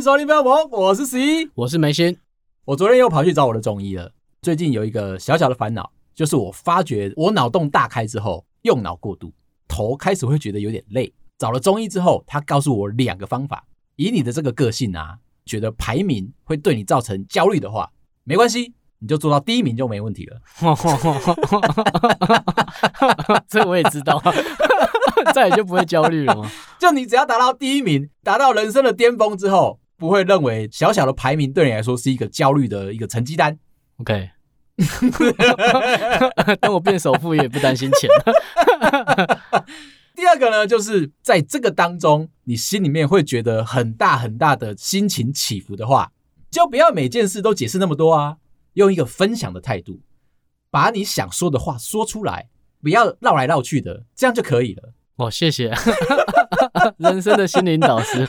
迎收听《飞龙》，我是十一，我是梅心。我昨天又跑去找我的中医了。最近有一个小小的烦恼，就是我发觉我脑洞大开之后，用脑过度，头开始会觉得有点累。找了中医之后，他告诉我两个方法。以你的这个个性啊，觉得排名会对你造成焦虑的话，没关系，你就做到第一名就没问题了。这我也知道，再也就不会焦虑了吗？就你只要达到第一名，达到人生的巅峰之后，不会认为小小的排名对你来说是一个焦虑的一个成绩单。OK，等我变首富也不担心钱。第二个呢，就是在这个当中，你心里面会觉得很大很大的心情起伏的话，就不要每件事都解释那么多啊，用一个分享的态度，把你想说的话说出来，不要绕来绕去的，这样就可以了。哦，谢谢，人生的心灵导师，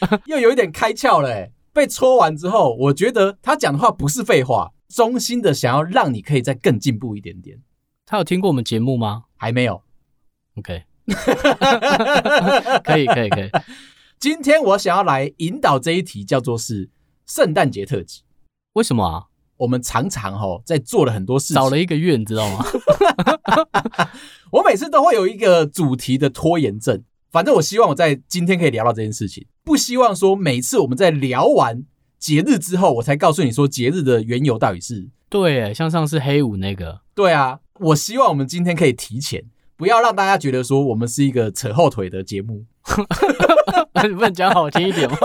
又有一点开窍了诶。被戳完之后，我觉得他讲的话不是废话，衷心的想要让你可以再更进步一点点。他有听过我们节目吗？还没有。OK。可以可以可以，今天我想要来引导这一题，叫做是圣诞节特辑。为什么啊？我们常常哈在做了很多事情，少了一个月，你知道吗？我每次都会有一个主题的拖延症。反正我希望我在今天可以聊到这件事情，不希望说每次我们在聊完节日之后，我才告诉你说节日的缘由到底是。对，像上次黑五那个。对啊，我希望我们今天可以提前。不要让大家觉得说我们是一个扯后腿的节目，你不能讲好听一点吗？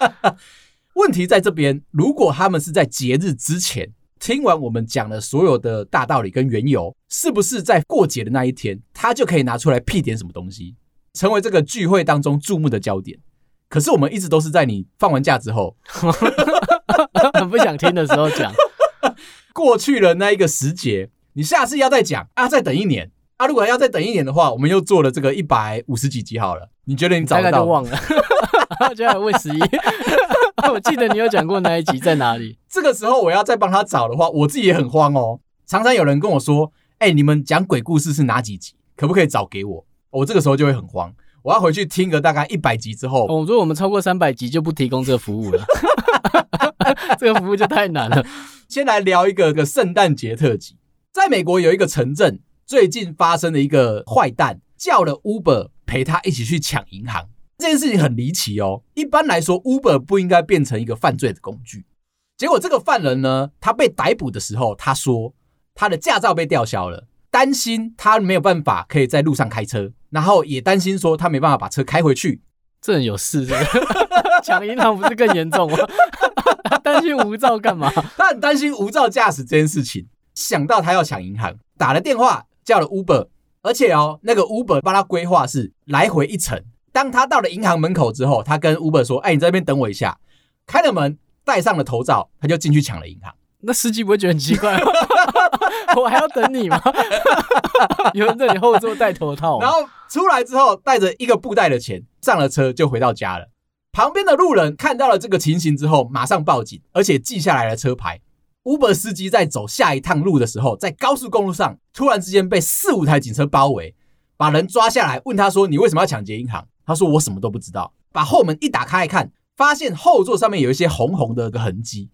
问题在这边，如果他们是在节日之前听完我们讲了所有的大道理跟缘由，是不是在过节的那一天，他就可以拿出来屁点什么东西，成为这个聚会当中注目的焦点？可是我们一直都是在你放完假之后，很不想听的时候讲，过去了那一个时节，你下次要再讲啊，再等一年。啊，如果要再等一年的话，我们又做了这个一百五十几集好了。你觉得你找得到？忘了，我就要问十一。我记得你有讲过那一集在哪里？这个时候我要再帮他找的话，我自己也很慌哦。常常有人跟我说：“哎、欸，你们讲鬼故事是哪几集？可不可以找给我？”我这个时候就会很慌，我要回去听个大概一百集之后。我说我们超过三百集就不提供这个服务了，这个服务就太难了。先来聊一个个圣诞节特辑，在美国有一个城镇。最近发生了一个坏蛋叫了 Uber 陪他一起去抢银行，这件事情很离奇哦。一般来说，Uber 不应该变成一个犯罪的工具。结果这个犯人呢，他被逮捕的时候，他说他的驾照被吊销了，担心他没有办法可以在路上开车，然后也担心说他没办法把车开回去。这人有事是不是？抢银行不是更严重吗？担心无照干嘛？他很担心无照驾驶这件事情，想到他要抢银行，打了电话。叫了 Uber，而且哦，那个 Uber 帮他规划是来回一程。当他到了银行门口之后，他跟 Uber 说：“哎，你在这边等我一下。”开了门，戴上了头罩，他就进去抢了银行。那司机不会觉得很奇怪吗？我还要等你吗？有人在你后座戴头套，然后出来之后带着一个布袋的钱上了车，就回到家了。旁边的路人看到了这个情形之后，马上报警，而且记下来了车牌。Uber 司机在走下一趟路的时候，在高速公路上突然之间被四五台警车包围，把人抓下来，问他说：“你为什么要抢劫银行？”他说：“我什么都不知道。”把后门一打开一看，发现后座上面有一些红红的个痕迹，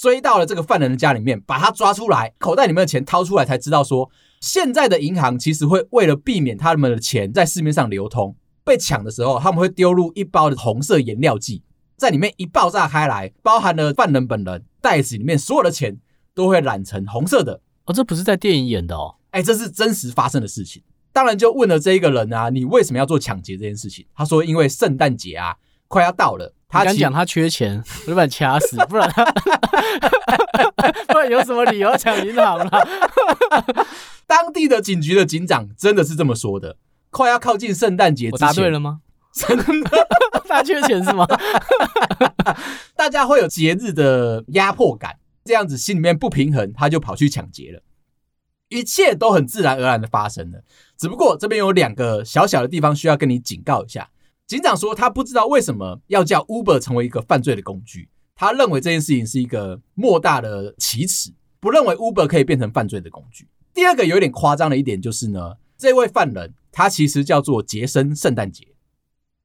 追到了这个犯人的家里面，把他抓出来，口袋里面的钱掏出来，才知道说，现在的银行其实会为了避免他们的钱在市面上流通，被抢的时候他们会丢入一包的红色颜料剂。在里面一爆炸开来，包含了犯人本人，袋子里面所有的钱都会染成红色的。哦，这不是在电影演的哦，哎，这是真实发生的事情。当然就问了这一个人啊，你为什么要做抢劫这件事情？他说，因为圣诞节啊快要到了，他敢讲他缺钱，我就把你掐死，不然他 不然有什么理由要抢银行了？当地的警局的警长真的是这么说的。快要靠近圣诞节之前，我答对了吗？真的，他缺钱是吗？大家会有节日的压迫感，这样子心里面不平衡，他就跑去抢劫了。一切都很自然而然的发生了，只不过这边有两个小小的地方需要跟你警告一下。警长说他不知道为什么要叫 Uber 成为一个犯罪的工具，他认为这件事情是一个莫大的奇耻，不认为 Uber 可以变成犯罪的工具。第二个有点夸张的一点就是呢，这位犯人他其实叫做杰森圣诞节。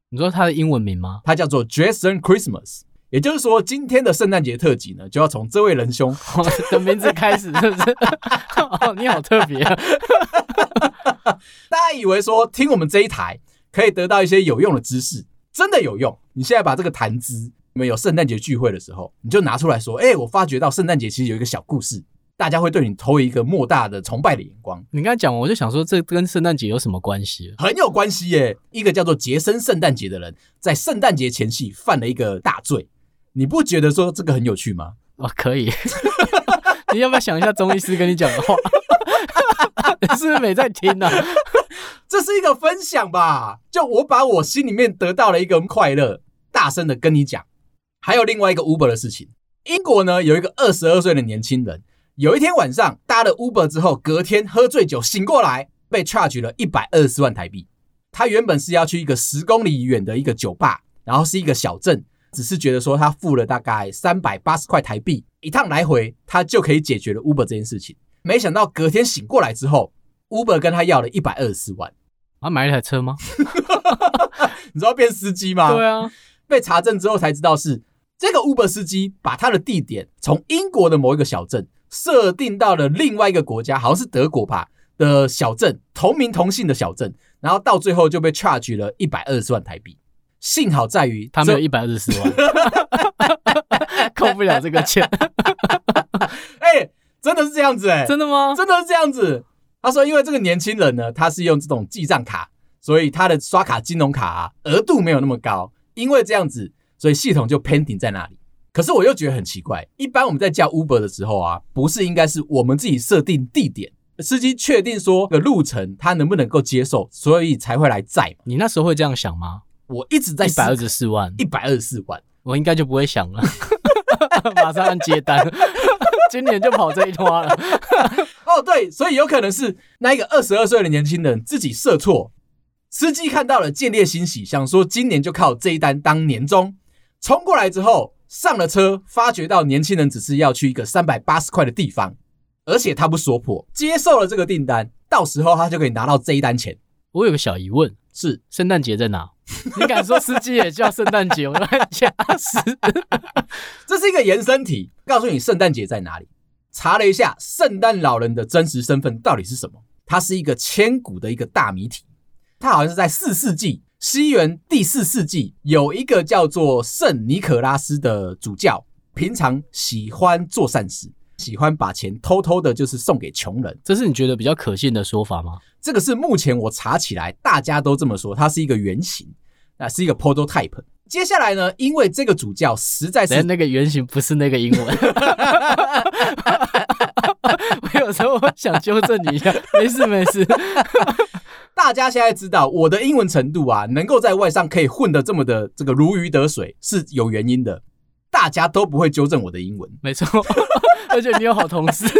你说他的英文名吗？他叫做 Jason Christmas。也就是说，今天的圣诞节特辑呢，就要从这位仁兄的 名字开始，是不是？哦，你好特别啊！大家以为说听我们这一台可以得到一些有用的知识，真的有用。你现在把这个谈资，你们有圣诞节聚会的时候，你就拿出来说：“哎，我发觉到圣诞节其实有一个小故事。”大家会对你投一个莫大的崇拜的眼光。你刚才讲，我就想说，这跟圣诞节有什么关系？很有关系耶！一个叫做杰森圣诞节的人，在圣诞节前夕犯了一个大罪。你不觉得说这个很有趣吗？哦，可以。你要不要想一下中医师跟你讲的话？你是不是没在听呢、啊？这是一个分享吧，就我把我心里面得到了一个快乐，大声的跟你讲。还有另外一个 Uber 的事情，英国呢有一个二十二岁的年轻人。有一天晚上搭了 Uber 之后，隔天喝醉酒醒过来，被 charge 了一百二十万台币。他原本是要去一个十公里远的一个酒吧，然后是一个小镇，只是觉得说他付了大概三百八十块台币一趟来回，他就可以解决了 Uber 这件事情。没想到隔天醒过来之后，Uber 跟他要了一百二十万。啊，买一台车吗？你知道变司机吗？对啊，被查证之后才知道是这个 Uber 司机把他的地点从英国的某一个小镇。设定到了另外一个国家，好像是德国吧的小镇，同名同姓的小镇，然后到最后就被 charge 了一百二十万台币。幸好在于他没有一百二十四万，扣不了这个钱。哎、欸，真的是这样子哎、欸，真的吗？真的是这样子。他说，因为这个年轻人呢，他是用这种记账卡，所以他的刷卡金融卡啊，额度没有那么高，因为这样子，所以系统就 pending 在那里。可是我又觉得很奇怪，一般我们在叫 Uber 的时候啊，不是应该是我们自己设定地点，司机确定说个路程他能不能够接受，所以才会来载。你那时候会这样想吗？我一直在一百二十四万，一百二十四万，我应该就不会想了，马上按接单，今年就跑这一趟了。哦，对，所以有可能是那一个二十二岁的年轻人自己设错，司机看到了见猎心喜，想说今年就靠这一单当年终，冲过来之后。上了车，发觉到年轻人只是要去一个三百八十块的地方，而且他不说破，接受了这个订单，到时候他就可以拿到这一单钱。我有个小疑问，是圣诞节在哪？你敢说司机也叫圣诞节？我乱加死。这是一个延伸题，告诉你圣诞节在哪里。查了一下，圣诞老人的真实身份到底是什么？他是一个千古的一个大谜题。他好像是在四世纪。西元第四世纪，有一个叫做圣尼可拉斯的主教，平常喜欢做善事，喜欢把钱偷偷的，就是送给穷人。这是你觉得比较可信的说法吗？这个是目前我查起来大家都这么说，它是一个原型，那是一个 prototype。接下来呢，因为这个主教实在是那个原型不是那个英文，我有时候想纠正你一下，没事没事。大家现在知道我的英文程度啊，能够在外商可以混得这么的这个如鱼得水是有原因的。大家都不会纠正我的英文，没错，而且你有好同事。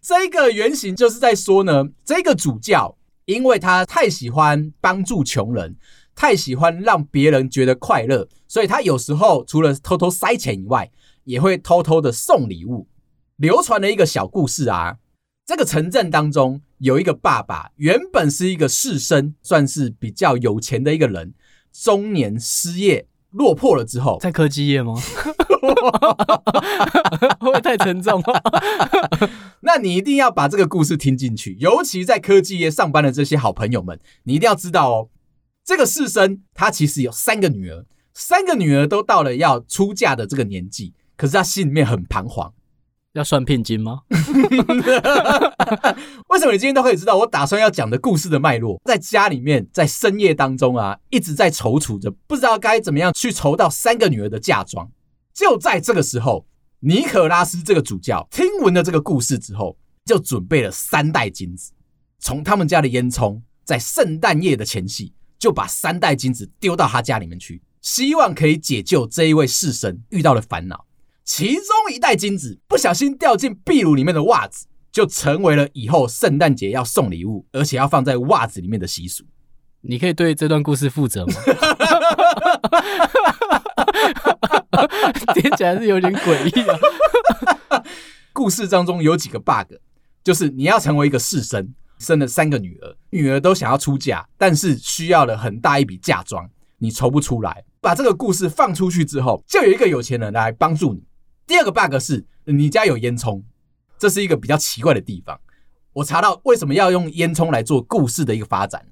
这个原型就是在说呢，这个主教因为他太喜欢帮助穷人，太喜欢让别人觉得快乐，所以他有时候除了偷偷塞钱以外，也会偷偷的送礼物。流传了一个小故事啊。这个城镇当中有一个爸爸，原本是一个士绅，算是比较有钱的一个人。中年失业落魄了之后，在科技业吗？会太沉重了？那你一定要把这个故事听进去，尤其在科技业上班的这些好朋友们，你一定要知道哦。这个士绅他其实有三个女儿，三个女儿都到了要出嫁的这个年纪，可是他心里面很彷徨。要算聘金吗？为什么你今天都可以知道我打算要讲的故事的脉络？在家里面，在深夜当中啊，一直在踌躇着，不知道该怎么样去筹到三个女儿的嫁妆。就在这个时候，尼可拉斯这个主教听闻了这个故事之后，就准备了三袋金子，从他们家的烟囱，在圣诞夜的前夕，就把三袋金子丢到他家里面去，希望可以解救这一位士绅遇到的烦恼。其中一袋金子不小心掉进壁炉里面的袜子，就成为了以后圣诞节要送礼物，而且要放在袜子里面的习俗。你可以对这段故事负责吗？听起来是有点诡异啊。故事当中有几个 bug，就是你要成为一个士绅，生了三个女儿，女儿都想要出嫁，但是需要了很大一笔嫁妆，你筹不出来。把这个故事放出去之后，就有一个有钱人来帮助你。第二个 bug 是你家有烟囱，这是一个比较奇怪的地方。我查到为什么要用烟囱来做故事的一个发展。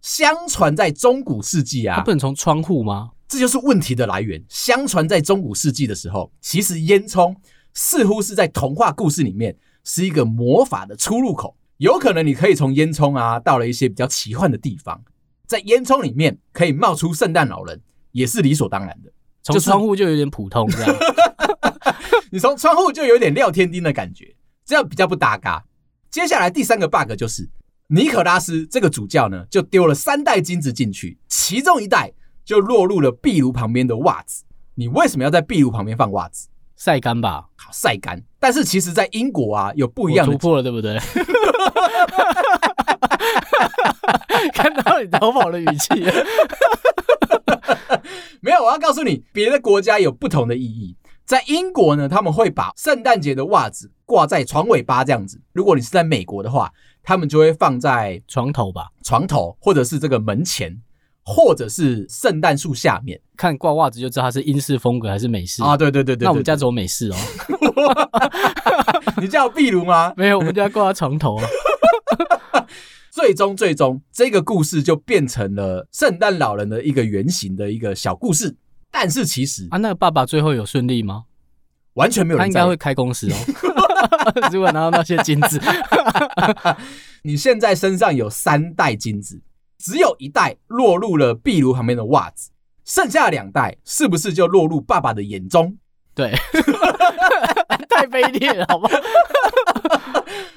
相传在中古世纪啊，不能从窗户吗？这就是问题的来源。相传在中古世纪的时候，其实烟囱似乎是在童话故事里面是一个魔法的出入口。有可能你可以从烟囱啊，到了一些比较奇幻的地方，在烟囱里面可以冒出圣诞老人，也是理所当然的。从窗户就有点普通，这样。你从窗户就有点廖天丁的感觉，这样比较不搭嘎。接下来第三个 bug 就是尼可拉斯这个主教呢，就丢了三袋金子进去，其中一袋就落入了壁炉旁边的袜子。你为什么要在壁炉旁边放袜子？晒干吧，好晒干。但是其实，在英国啊，有不一样的突破了，对不对？看到你逃跑的语气，没有。我要告诉你，别的国家有不同的意义。在英国呢，他们会把圣诞节的袜子挂在床尾巴这样子。如果你是在美国的话，他们就会放在床头吧，床头或者是这个门前。或者是圣诞树下面，看挂袜子就知道它是英式风格还是美式啊？对对对对，那我们家走美式哦。你家有壁炉吗？没有，我们家挂在床头啊。最终，最终，这个故事就变成了圣诞老人的一个原型的一个小故事。但是其实啊，那个爸爸最后有顺利吗？完全没有人，他应该会开公司哦。如果拿到那些金子，你现在身上有三袋金子。只有一袋落入了壁炉旁边的袜子，剩下两袋是不是就落入爸爸的眼中？对，太卑劣了，好不好？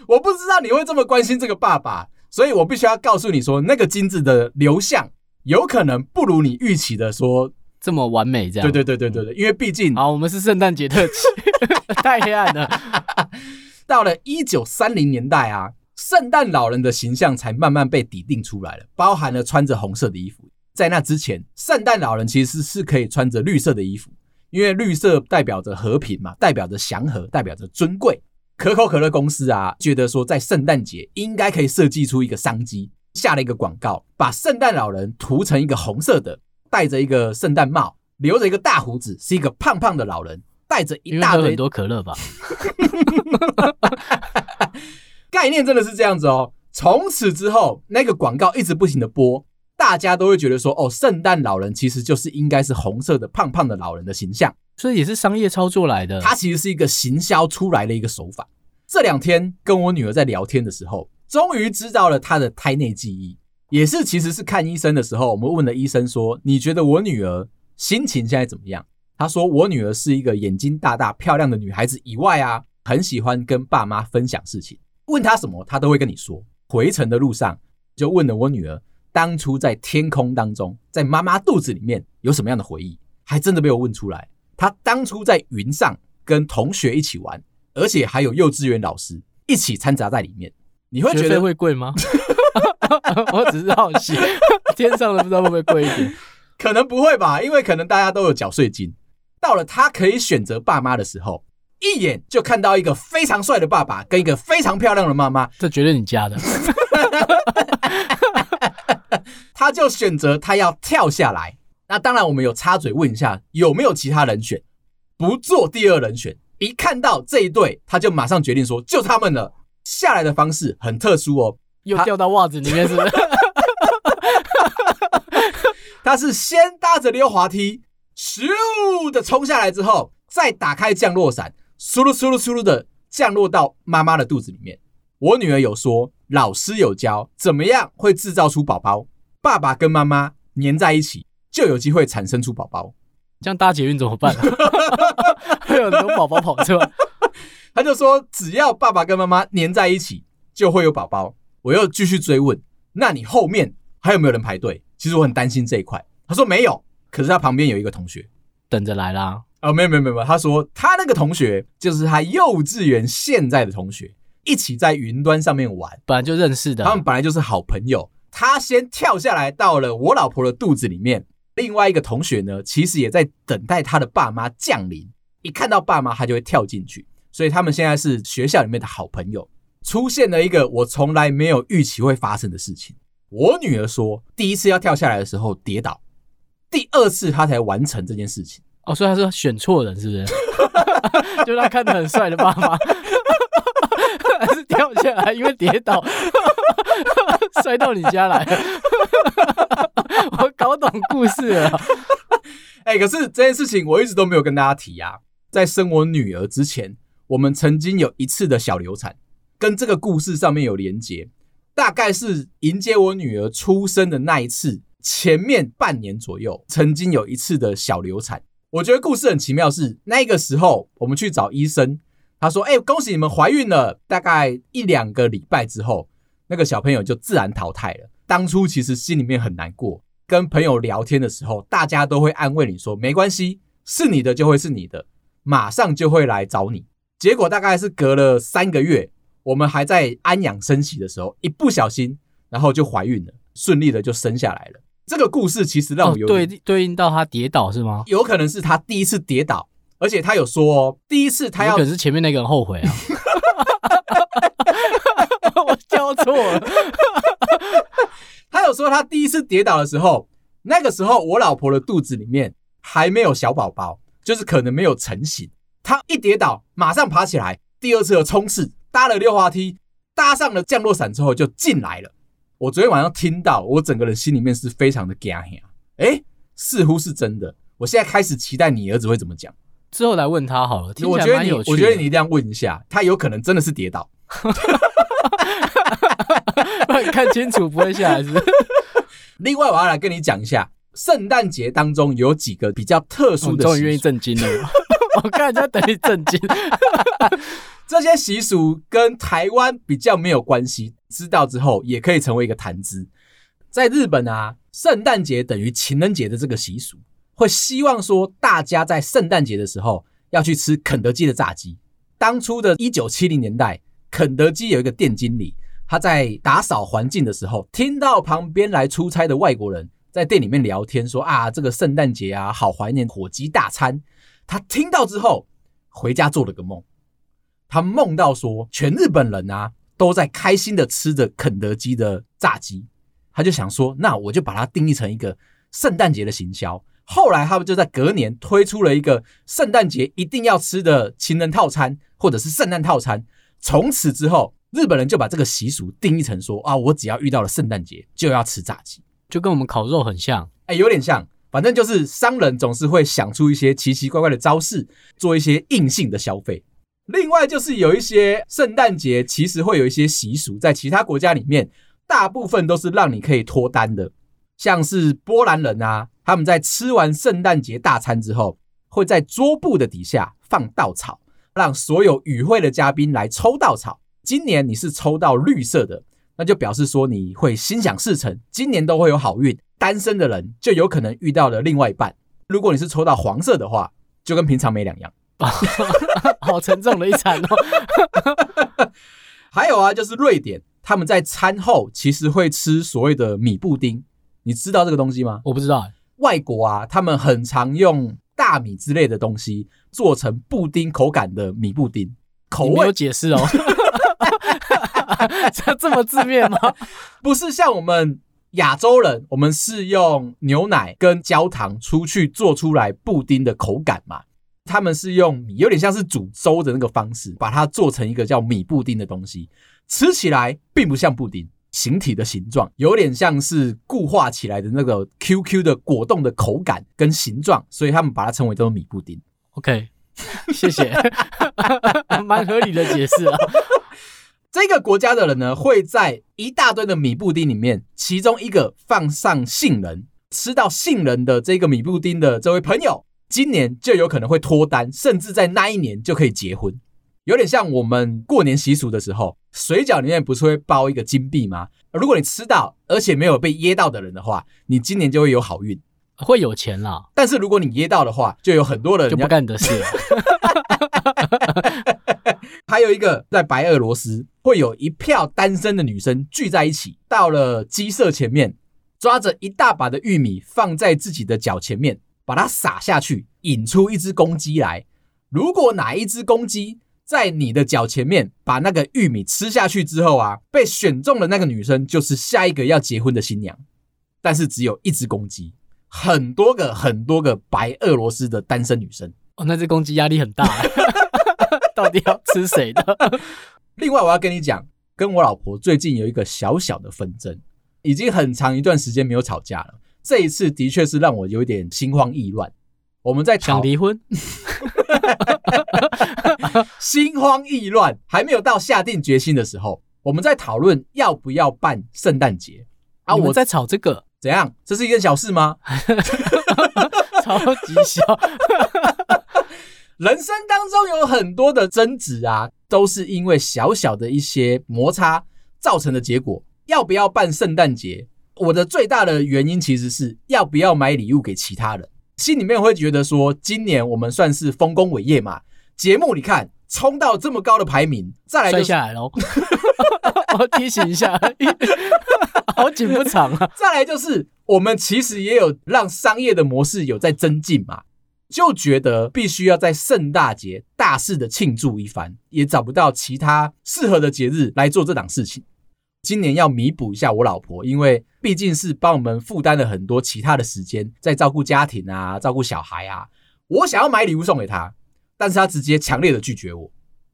我不知道你会这么关心这个爸爸，所以我必须要告诉你说，那个金子的流向有可能不如你预期的说这么完美。这样，对对对对对对，因为毕竟啊，我们是圣诞节特辑，太黑暗了。到了一九三零年代啊。圣诞老人的形象才慢慢被拟定出来了，包含了穿着红色的衣服。在那之前，圣诞老人其实是可以穿着绿色的衣服，因为绿色代表着和平嘛，代表着祥和，代表着尊贵。可口可乐公司啊，觉得说在圣诞节应该可以设计出一个商机，下了一个广告，把圣诞老人涂成一个红色的，戴着一个圣诞帽，留着一个大胡子，是一个胖胖的老人，带着一大堆很多可乐吧。概念真的是这样子哦。从此之后，那个广告一直不停的播，大家都会觉得说，哦，圣诞老人其实就是应该是红色的胖胖的老人的形象，所以也是商业操作来的。它其实是一个行销出来的一个手法。这两天跟我女儿在聊天的时候，终于知道了她的胎内记忆，也是其实是看医生的时候，我们问了医生说，你觉得我女儿心情现在怎么样？他说，我女儿是一个眼睛大大漂亮的女孩子，以外啊，很喜欢跟爸妈分享事情。问他什么，他都会跟你说。回程的路上，就问了我女儿，当初在天空当中，在妈妈肚子里面有什么样的回忆，还真的被我问出来。她当初在云上跟同学一起玩，而且还有幼稚园老师一起掺杂在里面。你会觉得会贵吗？我只是好奇，天上的不知道会不会贵一点？可能不会吧，因为可能大家都有缴税金。到了他可以选择爸妈的时候。一眼就看到一个非常帅的爸爸跟一个非常漂亮的妈妈，这绝对你家的。他就选择他要跳下来。那当然，我们有插嘴问一下有没有其他人选，不做第二人选。一看到这一对，他就马上决定说就他们了。下来的方式很特殊哦，又掉到袜子里面是不是？他是先搭着溜滑梯，咻的冲下来之后，再打开降落伞。嗖噜嗖噜嗖噜的降落到妈妈的肚子里面。我女儿有说，老师有教怎么样会制造出宝宝，爸爸跟妈妈粘在一起就有机会产生出宝宝。这样搭捷运怎么办？会有很多宝宝跑出来。他就说，只要爸爸跟妈妈粘在一起，就会有宝宝。我又继续追问，那你后面还有没有人排队？其实我很担心这一块。他说没有，可是他旁边有一个同学等着来啦。哦，没有没有没有，他说他那个同学就是他幼稚园现在的同学，一起在云端上面玩，本来就认识的，他们本来就是好朋友。他先跳下来到了我老婆的肚子里面，另外一个同学呢，其实也在等待他的爸妈降临，一看到爸妈他就会跳进去，所以他们现在是学校里面的好朋友。出现了一个我从来没有预期会发生的事情。我女儿说，第一次要跳下来的时候跌倒，第二次她才完成这件事情。哦，所以她是选错人，是不是？就她看着很帅的爸爸，还是掉下来，因为跌倒，摔到你家来了。我搞懂故事了。哎、欸，可是这件事情我一直都没有跟大家提啊。在生我女儿之前，我们曾经有一次的小流产，跟这个故事上面有连结。大概是迎接我女儿出生的那一次前面半年左右，曾经有一次的小流产。我觉得故事很奇妙是，那个时候我们去找医生，他说：“哎、恭喜你们怀孕了。”大概一两个礼拜之后，那个小朋友就自然淘汰了。当初其实心里面很难过，跟朋友聊天的时候，大家都会安慰你说：“没关系，是你的就会是你的，马上就会来找你。”结果大概是隔了三个月，我们还在安养生息的时候，一不小心，然后就怀孕了，顺利的就生下来了。这个故事其实让我有、哦、对对应到他跌倒是吗？有可能是他第一次跌倒，而且他有说、哦，第一次他要，可是前面那个人后悔啊，我教错了。他有说他第一次跌倒的时候，那个时候我老婆的肚子里面还没有小宝宝，就是可能没有成型。他一跌倒，马上爬起来，第二次的冲刺，搭了溜滑梯，搭上了降落伞之后就进来了。我昨天晚上听到，我整个人心里面是非常的惊吓。哎，似乎是真的。我现在开始期待你儿子会怎么讲。之后来问他好了。我觉得你，我觉得你一定要问一下，他有可能真的是跌倒。看清楚不会下来是是？另外，我要来跟你讲一下，圣诞节当中有几个比较特殊的。终于愿意震惊了。我看人家等你震惊。这些习俗跟台湾比较没有关系，知道之后也可以成为一个谈资。在日本啊，圣诞节等于情人节的这个习俗，会希望说大家在圣诞节的时候要去吃肯德基的炸鸡。当初的一九七零年代，肯德基有一个店经理，他在打扫环境的时候，听到旁边来出差的外国人在店里面聊天，说啊，这个圣诞节啊，好怀念火鸡大餐。他听到之后，回家做了个梦。他梦到说，全日本人啊都在开心的吃着肯德基的炸鸡，他就想说，那我就把它定义成一个圣诞节的行销。后来他们就在隔年推出了一个圣诞节一定要吃的情人套餐，或者是圣诞套餐。从此之后，日本人就把这个习俗定义成说啊，我只要遇到了圣诞节就要吃炸鸡，就跟我们烤肉很像，哎，有点像。反正就是商人总是会想出一些奇奇怪怪的招式，做一些硬性的消费。另外就是有一些圣诞节，其实会有一些习俗，在其他国家里面，大部分都是让你可以脱单的。像是波兰人啊，他们在吃完圣诞节大餐之后，会在桌布的底下放稻草，让所有与会的嘉宾来抽稻草。今年你是抽到绿色的，那就表示说你会心想事成，今年都会有好运。单身的人就有可能遇到了另外一半。如果你是抽到黄色的话，就跟平常没两样。好沉重的一餐哦。还有啊，就是瑞典，他们在餐后其实会吃所谓的米布丁，你知道这个东西吗？我不知道。外国啊，他们很常用大米之类的东西做成布丁口感的米布丁，口味有解释哦。这这么字面吗？不是像我们亚洲人，我们是用牛奶跟焦糖出去做出来布丁的口感嘛。他们是用米，有点像是煮粥的那个方式，把它做成一个叫米布丁的东西，吃起来并不像布丁，形体的形状有点像是固化起来的那个 QQ 的果冻的口感跟形状，所以他们把它称为叫做米布丁。OK，谢谢，蛮合理的解释啊。这个国家的人呢，会在一大堆的米布丁里面，其中一个放上杏仁，吃到杏仁的这个米布丁的这位朋友。今年就有可能会脱单，甚至在那一年就可以结婚，有点像我们过年习俗的时候，水饺里面不是会包一个金币吗？如果你吃到，而且没有被噎到的人的话，你今年就会有好运，会有钱啦。但是如果你噎到的话，就有很多人就不干你的事了。还有一个，在白俄罗斯会有一票单身的女生聚在一起，到了鸡舍前面，抓着一大把的玉米放在自己的脚前面。把它撒下去，引出一只公鸡来。如果哪一只公鸡在你的脚前面把那个玉米吃下去之后啊，被选中的那个女生就是下一个要结婚的新娘。但是只有一只公鸡，很多个很多个白俄罗斯的单身女生。哦，那只公鸡压力很大，到底要吃谁的？另外，我要跟你讲，跟我老婆最近有一个小小的纷争，已经很长一段时间没有吵架了。这一次的确是让我有一点心慌意乱。我们在想离婚，心慌意乱，还没有到下定决心的时候。我们在讨论要不要办圣诞节啊？我在吵这个，怎样？这是一件小事吗？超级小。人生当中有很多的争执啊，都是因为小小的一些摩擦造成的结果。要不要办圣诞节？我的最大的原因其实是要不要买礼物给其他人。心里面会觉得说，今年我们算是丰功伟业嘛。节目你看，冲到这么高的排名，再来就摔下来喽。我提醒一下，好景不长啊。再来就是，我们其实也有让商业的模式有在增进嘛，就觉得必须要在圣诞节大肆的庆祝一番，也找不到其他适合的节日来做这档事情。今年要弥补一下我老婆，因为毕竟是帮我们负担了很多其他的时间，在照顾家庭啊，照顾小孩啊。我想要买礼物送给她，但是她直接强烈的拒绝我。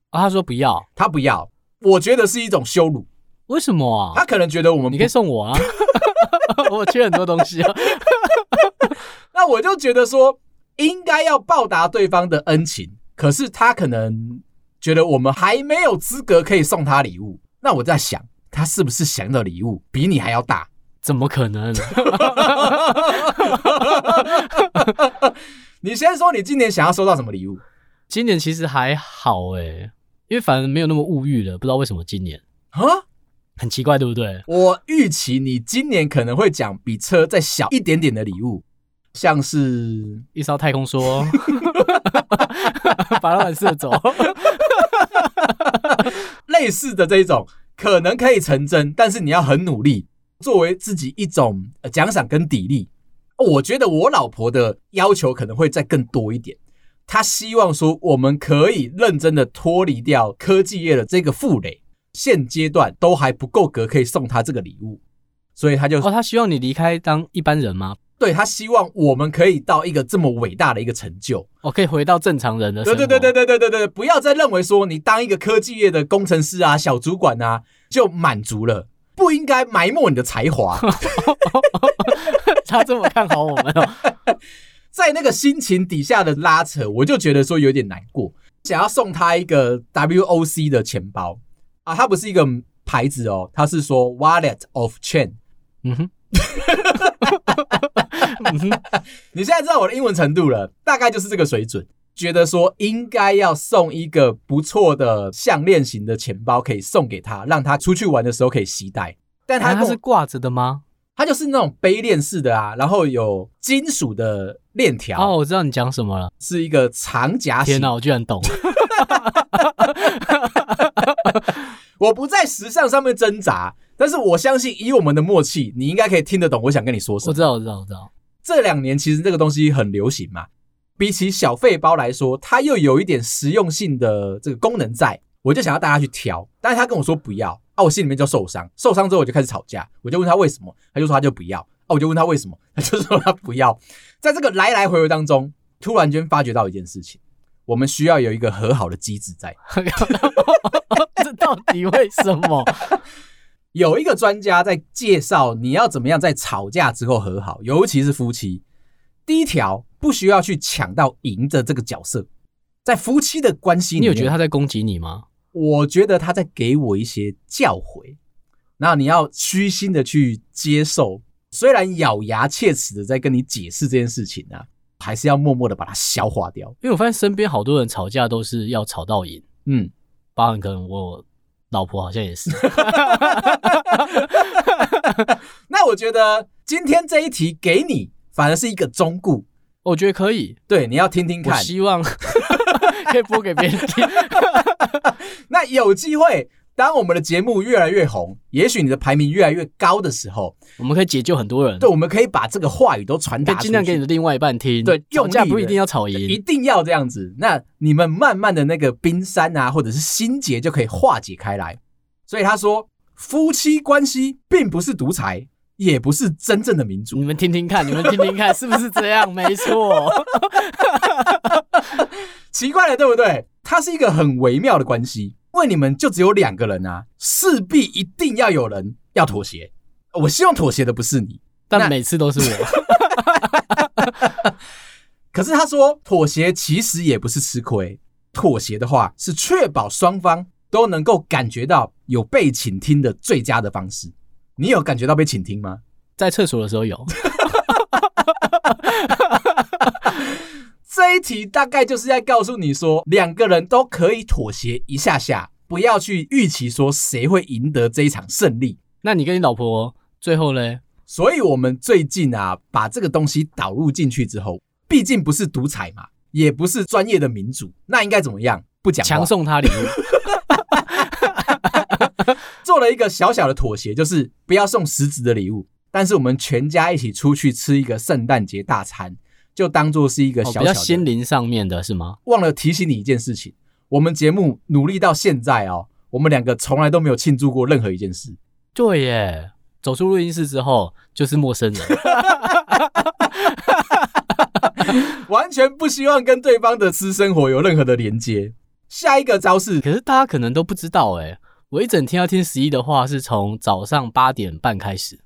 啊，她说不要，她不要，我觉得是一种羞辱。为什么啊？她可能觉得我们，你可以送我啊，我缺很多东西啊。那我就觉得说，应该要报答对方的恩情，可是他可能觉得我们还没有资格可以送他礼物。那我在想。他是不是想要的礼物比你还要大？怎么可能？你先说，你今年想要收到什么礼物？今年其实还好诶，因为反正没有那么物欲了。不知道为什么今年啊，很奇怪，对不对？我预期你今年可能会讲比车再小一点点的礼物，像是一艘太空梭，把他们射走，类似的这一种。可能可以成真，但是你要很努力，作为自己一种奖赏跟砥砺。我觉得我老婆的要求可能会再更多一点，她希望说我们可以认真的脱离掉科技业的这个负累，现阶段都还不够格可以送她这个礼物，所以她就说，哦，她希望你离开当一般人吗？对，他希望我们可以到一个这么伟大的一个成就，我可以回到正常人的。对对对对对对对对，不要再认为说你当一个科技业的工程师啊、小主管啊就满足了，不应该埋没你的才华。他这么看好我们哦，在那个心情底下的拉扯，我就觉得说有点难过。想要送他一个 WOC 的钱包啊，它不是一个牌子哦，它是说 Wallet of Chain。嗯哼。你现在知道我的英文程度了，大概就是这个水准。觉得说应该要送一个不错的项链型的钱包，可以送给他，让他出去玩的时候可以携带。但他它是挂着的吗？它就是那种背链式的啊，然后有金属的链条。哦，我知道你讲什么了，是一个长夹型。天哪，我居然懂！我不在时尚上面挣扎。但是我相信，以我们的默契，你应该可以听得懂我想跟你说什么。我知道，我知道，我知道。这两年其实这个东西很流行嘛，比起小费包来说，它又有一点实用性的这个功能在，我就想要大家去挑。但是他跟我说不要啊，我心里面就受伤，受伤之后我就开始吵架，我就问他为什么，他就说他就不要啊，我就问他为什么，他就说他不要。在这个来来回回当中，突然间发觉到一件事情，我们需要有一个和好的机制在。这到底为什么？有一个专家在介绍你要怎么样在吵架之后和好，尤其是夫妻。第一条，不需要去抢到赢的这个角色，在夫妻的关系里面，你有觉得他在攻击你吗？我觉得他在给我一些教诲，那你要虚心的去接受，虽然咬牙切齿的在跟你解释这件事情啊，还是要默默的把它消化掉。因为我发现身边好多人吵架都是要吵到赢，嗯，包含可能我。老婆好像也是，那我觉得今天这一题给你反而是一个忠告，我觉得可以。对，你要听听看，希望 可以播给别人听。那有机会当我们的节目越来越红，也许你的排名越来越高的时候，我们可以解救很多人。对，我们可以把这个话语都传达，尽量给你的另外一半听。对，吵架不一定要吵赢，一定要这样子。那你们慢慢的那个冰山啊，或者是心结就可以化解开来。所以他说，夫妻关系并不是独裁，也不是真正的民主。你们听听看，你们听听看，是不是这样？没错。奇怪了，对不对？它是一个很微妙的关系。因为你们就只有两个人啊，势必一定要有人要妥协。我希望妥协的不是你，但每次都是我。可是他说，妥协其实也不是吃亏，妥协的话是确保双方都能够感觉到有被倾听的最佳的方式。你有感觉到被倾听吗？在厕所的时候有。这一题大概就是在告诉你说，两个人都可以妥协一下下，不要去预期说谁会赢得这一场胜利。那你跟你老婆最后呢？所以我们最近啊，把这个东西导入进去之后，毕竟不是独裁嘛，也不是专业的民主，那应该怎么样？不讲，强送他礼物，做了一个小小的妥协，就是不要送实质的礼物，但是我们全家一起出去吃一个圣诞节大餐。就当做是一个小小的、哦、比较心灵上面的是吗？忘了提醒你一件事情，我们节目努力到现在哦，我们两个从来都没有庆祝过任何一件事。对耶，走出录音室之后就是陌生人，完全不希望跟对方的私生活有任何的连接。下一个招式，可是大家可能都不知道哎，我一整天要听十一的话，是从早上八点半开始，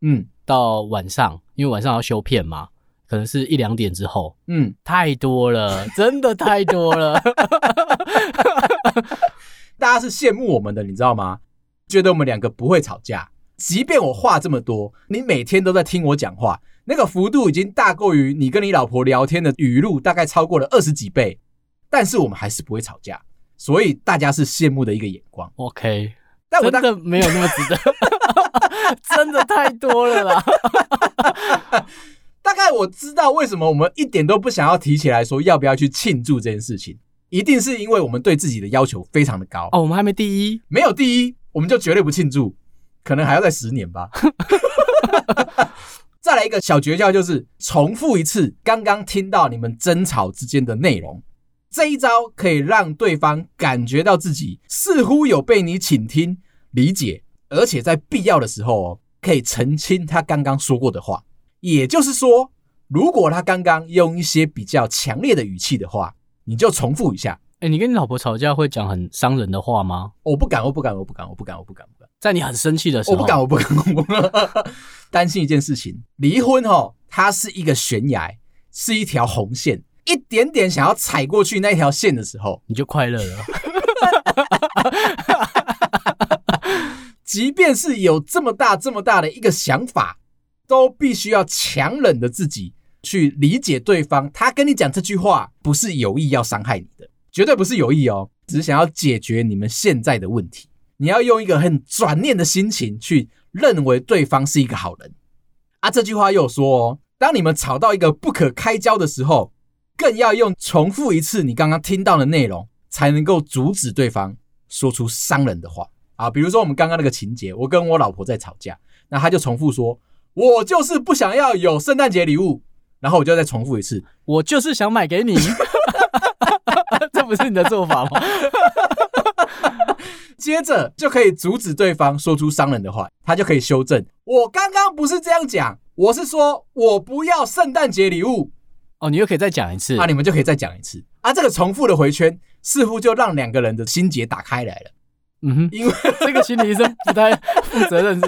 嗯，到晚上，因为晚上要修片嘛。可能是一两点之后，嗯，太多了，真的太多了。大家是羡慕我们的，你知道吗？觉得我们两个不会吵架，即便我话这么多，你每天都在听我讲话，那个幅度已经大过于你跟你老婆聊天的语录，大概超过了二十几倍，但是我们还是不会吵架，所以大家是羡慕的一个眼光。OK，但我真的没有那么值得，真的太多了啦。大概我知道为什么我们一点都不想要提起来说要不要去庆祝这件事情，一定是因为我们对自己的要求非常的高哦。我们还没第一，没有第一，我们就绝对不庆祝，可能还要再十年吧。再来一个小诀窍，就是重复一次刚刚听到你们争吵之间的内容，这一招可以让对方感觉到自己似乎有被你倾听、理解，而且在必要的时候哦，可以澄清他刚刚说过的话。也就是说，如果他刚刚用一些比较强烈的语气的话，你就重复一下。哎、欸，你跟你老婆吵架会讲很伤人的话吗？我不敢，我不敢，我不敢，我不敢，我不敢，不敢。在你很生气的时候，我不敢，我不敢，我不敢。担心一件事情，离婚哦，它是一个悬崖，是一条红线，一点点想要踩过去那条线的时候，你就快乐了。即便是有这么大、这么大的一个想法。都必须要强忍的自己去理解对方，他跟你讲这句话不是有意要伤害你的，绝对不是有意哦，只是想要解决你们现在的问题。你要用一个很转念的心情去认为对方是一个好人啊。这句话又说哦，当你们吵到一个不可开交的时候，更要用重复一次你刚刚听到的内容，才能够阻止对方说出伤人的话啊。比如说我们刚刚那个情节，我跟我老婆在吵架，那他就重复说。我就是不想要有圣诞节礼物，然后我就再重复一次，我就是想买给你，这不是你的做法吗？接着就可以阻止对方说出伤人的话，他就可以修正。我刚刚不是这样讲，我是说我不要圣诞节礼物。哦，你又可以再讲一次，那、啊、你们就可以再讲一次。啊，这个重复的回圈似乎就让两个人的心结打开来了。嗯哼，因为这个心理医生不太负责任。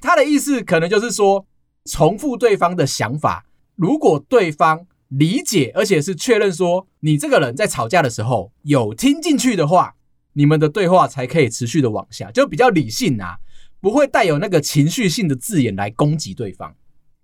他的意思可能就是说，重复对方的想法，如果对方理解，而且是确认说你这个人在吵架的时候有听进去的话，你们的对话才可以持续的往下，就比较理性啊，不会带有那个情绪性的字眼来攻击对方。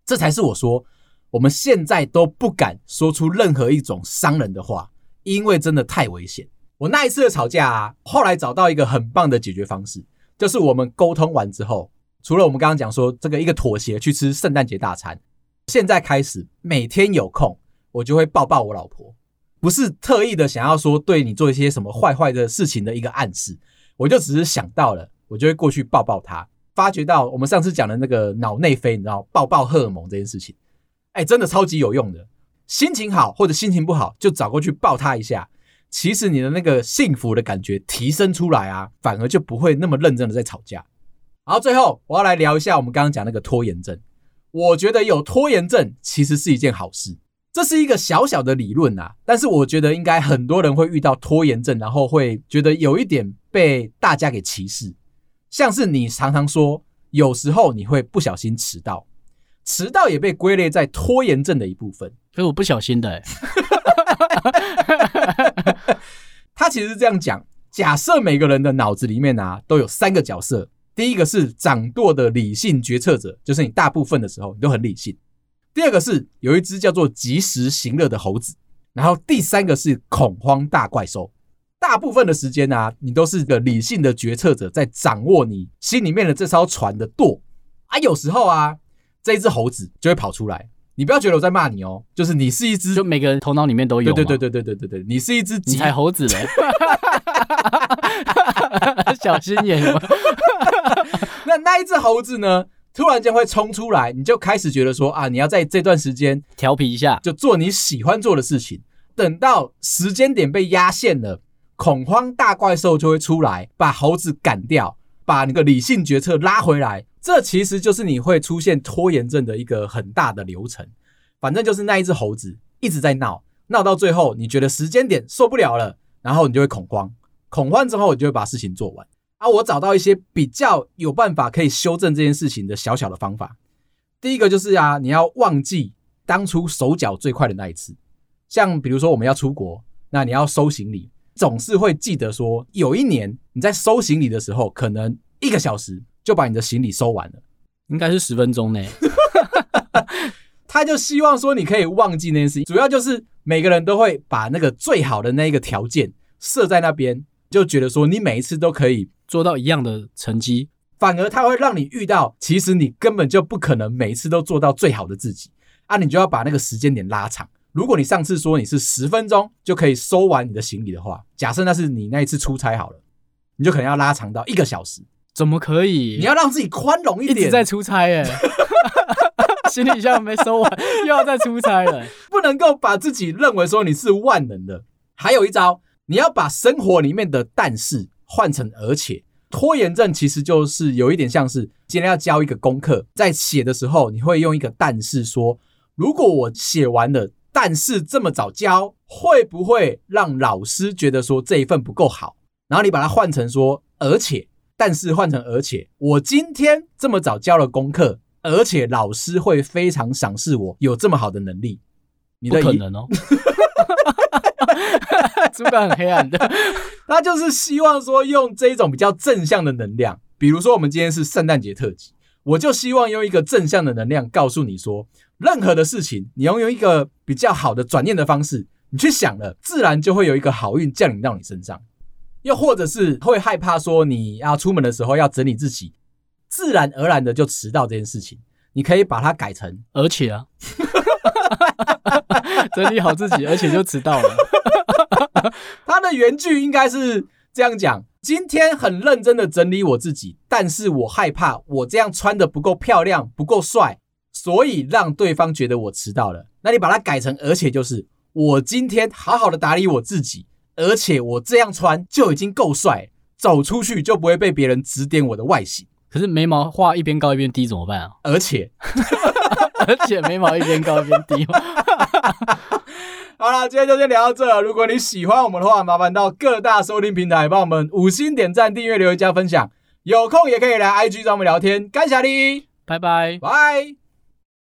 这才是我说，我们现在都不敢说出任何一种伤人的话，因为真的太危险。我那一次的吵架啊，后来找到一个很棒的解决方式，就是我们沟通完之后。除了我们刚刚讲说这个一个妥协去吃圣诞节大餐，现在开始每天有空我就会抱抱我老婆，不是特意的想要说对你做一些什么坏坏的事情的一个暗示，我就只是想到了，我就会过去抱抱她，发觉到我们上次讲的那个脑内啡，你知道抱抱荷尔蒙这件事情，哎，真的超级有用的。心情好或者心情不好，就找过去抱他一下，其实你的那个幸福的感觉提升出来啊，反而就不会那么认真的在吵架。然后最后我要来聊一下我们刚刚讲那个拖延症，我觉得有拖延症其实是一件好事。这是一个小小的理论啊，但是我觉得应该很多人会遇到拖延症，然后会觉得有一点被大家给歧视。像是你常常说，有时候你会不小心迟到，迟到也被归类在拖延症的一部分。可是我不小心的欸。他其实是这样讲：假设每个人的脑子里面啊都有三个角色，第一个是掌舵的理性决策者，就是你大部分的时候你都很理性。第二个是有一只叫做及时行乐的猴子，然后第三个是恐慌大怪兽。大部分的时间啊，你都是个理性的决策者，在掌握你心里面的这艘船的舵啊。有时候啊，这一只猴子就会跑出来。你不要觉得我在骂你哦，就是你是一只，就每个人头脑里面都有。对对对对对对对对，你是一只，你才猴子嘞，小心眼。那那一只猴子呢？突然间会冲出来，你就开始觉得说啊，你要在这段时间调皮一下，就做你喜欢做的事情。等到时间点被压线了，恐慌大怪兽就会出来，把猴子赶掉，把那个理性决策拉回来。这其实就是你会出现拖延症的一个很大的流程。反正就是那一只猴子一直在闹，闹到最后你觉得时间点受不了了，然后你就会恐慌，恐慌之后你就会把事情做完。啊，我找到一些比较有办法可以修正这件事情的小小的方法。第一个就是啊，你要忘记当初手脚最快的那一次。像比如说我们要出国，那你要收行李，总是会记得说，有一年你在收行李的时候，可能一个小时就把你的行李收完了，应该是十分钟内。他就希望说你可以忘记那件事情，主要就是每个人都会把那个最好的那一个条件设在那边，就觉得说你每一次都可以。做到一样的成绩，反而它会让你遇到，其实你根本就不可能每一次都做到最好的自己啊！你就要把那个时间点拉长。如果你上次说你是十分钟就可以收完你的行李的话，假设那是你那一次出差好了，你就可能要拉长到一个小时。怎么可以？你要让自己宽容一点。一直在出差哎，行李箱没收完，又要再出差了，不能够把自己认为说你是万能的。还有一招，你要把生活里面的但是。换成而且，拖延症其实就是有一点像是今天要交一个功课，在写的时候你会用一个但是说，如果我写完了，但是这么早交，会不会让老师觉得说这一份不够好？然后你把它换成说而且，但是换成而且，我今天这么早交了功课，而且老师会非常赏识我有这么好的能力。你的不可能哦。主管很黑暗的，他就是希望说用这一种比较正向的能量，比如说我们今天是圣诞节特辑，我就希望用一个正向的能量告诉你说，任何的事情你要用一个比较好的转念的方式，你去想了，自然就会有一个好运降临到你身上。又或者是会害怕说你要出门的时候要整理自己，自然而然的就迟到这件事情，你可以把它改成而且啊。整理好自己，而且就迟到了。他的原句应该是这样讲：今天很认真的整理我自己，但是我害怕我这样穿的不够漂亮、不够帅，所以让对方觉得我迟到了。那你把它改成，而且就是我今天好好的打理我自己，而且我这样穿就已经够帅，走出去就不会被别人指点我的外形。可是眉毛画一边高一边低怎么办啊？而且。而且眉毛一边高一边低。好了，今天就先聊到这。如果你喜欢我们的话，麻烦到各大收听平台帮我们五星点赞、订阅、留言、加分享。有空也可以来 IG 找我们聊天。感谢你，拜拜，拜。